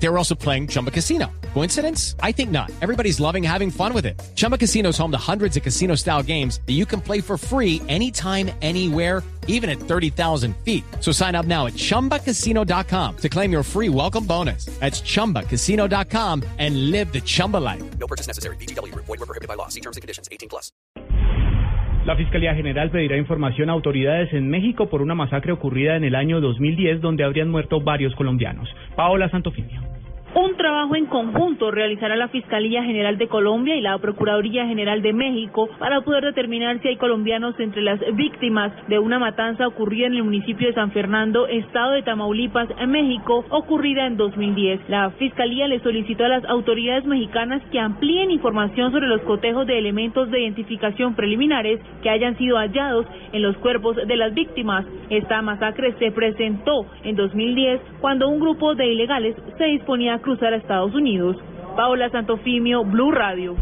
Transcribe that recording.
They were also playing Chumba Casino. Coincidence? I think not. Everybody's loving having fun with it. Chumba Casino is home to hundreds of casino style games that you can play for free anytime, anywhere, even at 30,000 feet. So sign up now at chumbacasino.com to claim your free welcome bonus. That's chumbacasino.com and live the Chumba life. No purchase necessary. VGW. Void were prohibited by law. See terms and conditions. 18 plus. La Fiscalía General pedirá información a autoridades en México por una masacre ocurrida en el año 2010 donde habrían muerto varios colombianos. Paola Santofimio. Un trabajo en conjunto realizará la Fiscalía General de Colombia y la Procuraduría General de México para poder determinar si hay colombianos entre las víctimas de una matanza ocurrida en el municipio de San Fernando, estado de Tamaulipas, México, ocurrida en 2010. La Fiscalía le solicitó a las autoridades mexicanas que amplíen información sobre los cotejos de elementos de identificación preliminares que hayan sido hallados en los cuerpos de las víctimas. Esta masacre se presentó en 2010 cuando un grupo de ilegales se disponía a cruzar a Estados Unidos. Paola Santofimio, Blue Radio.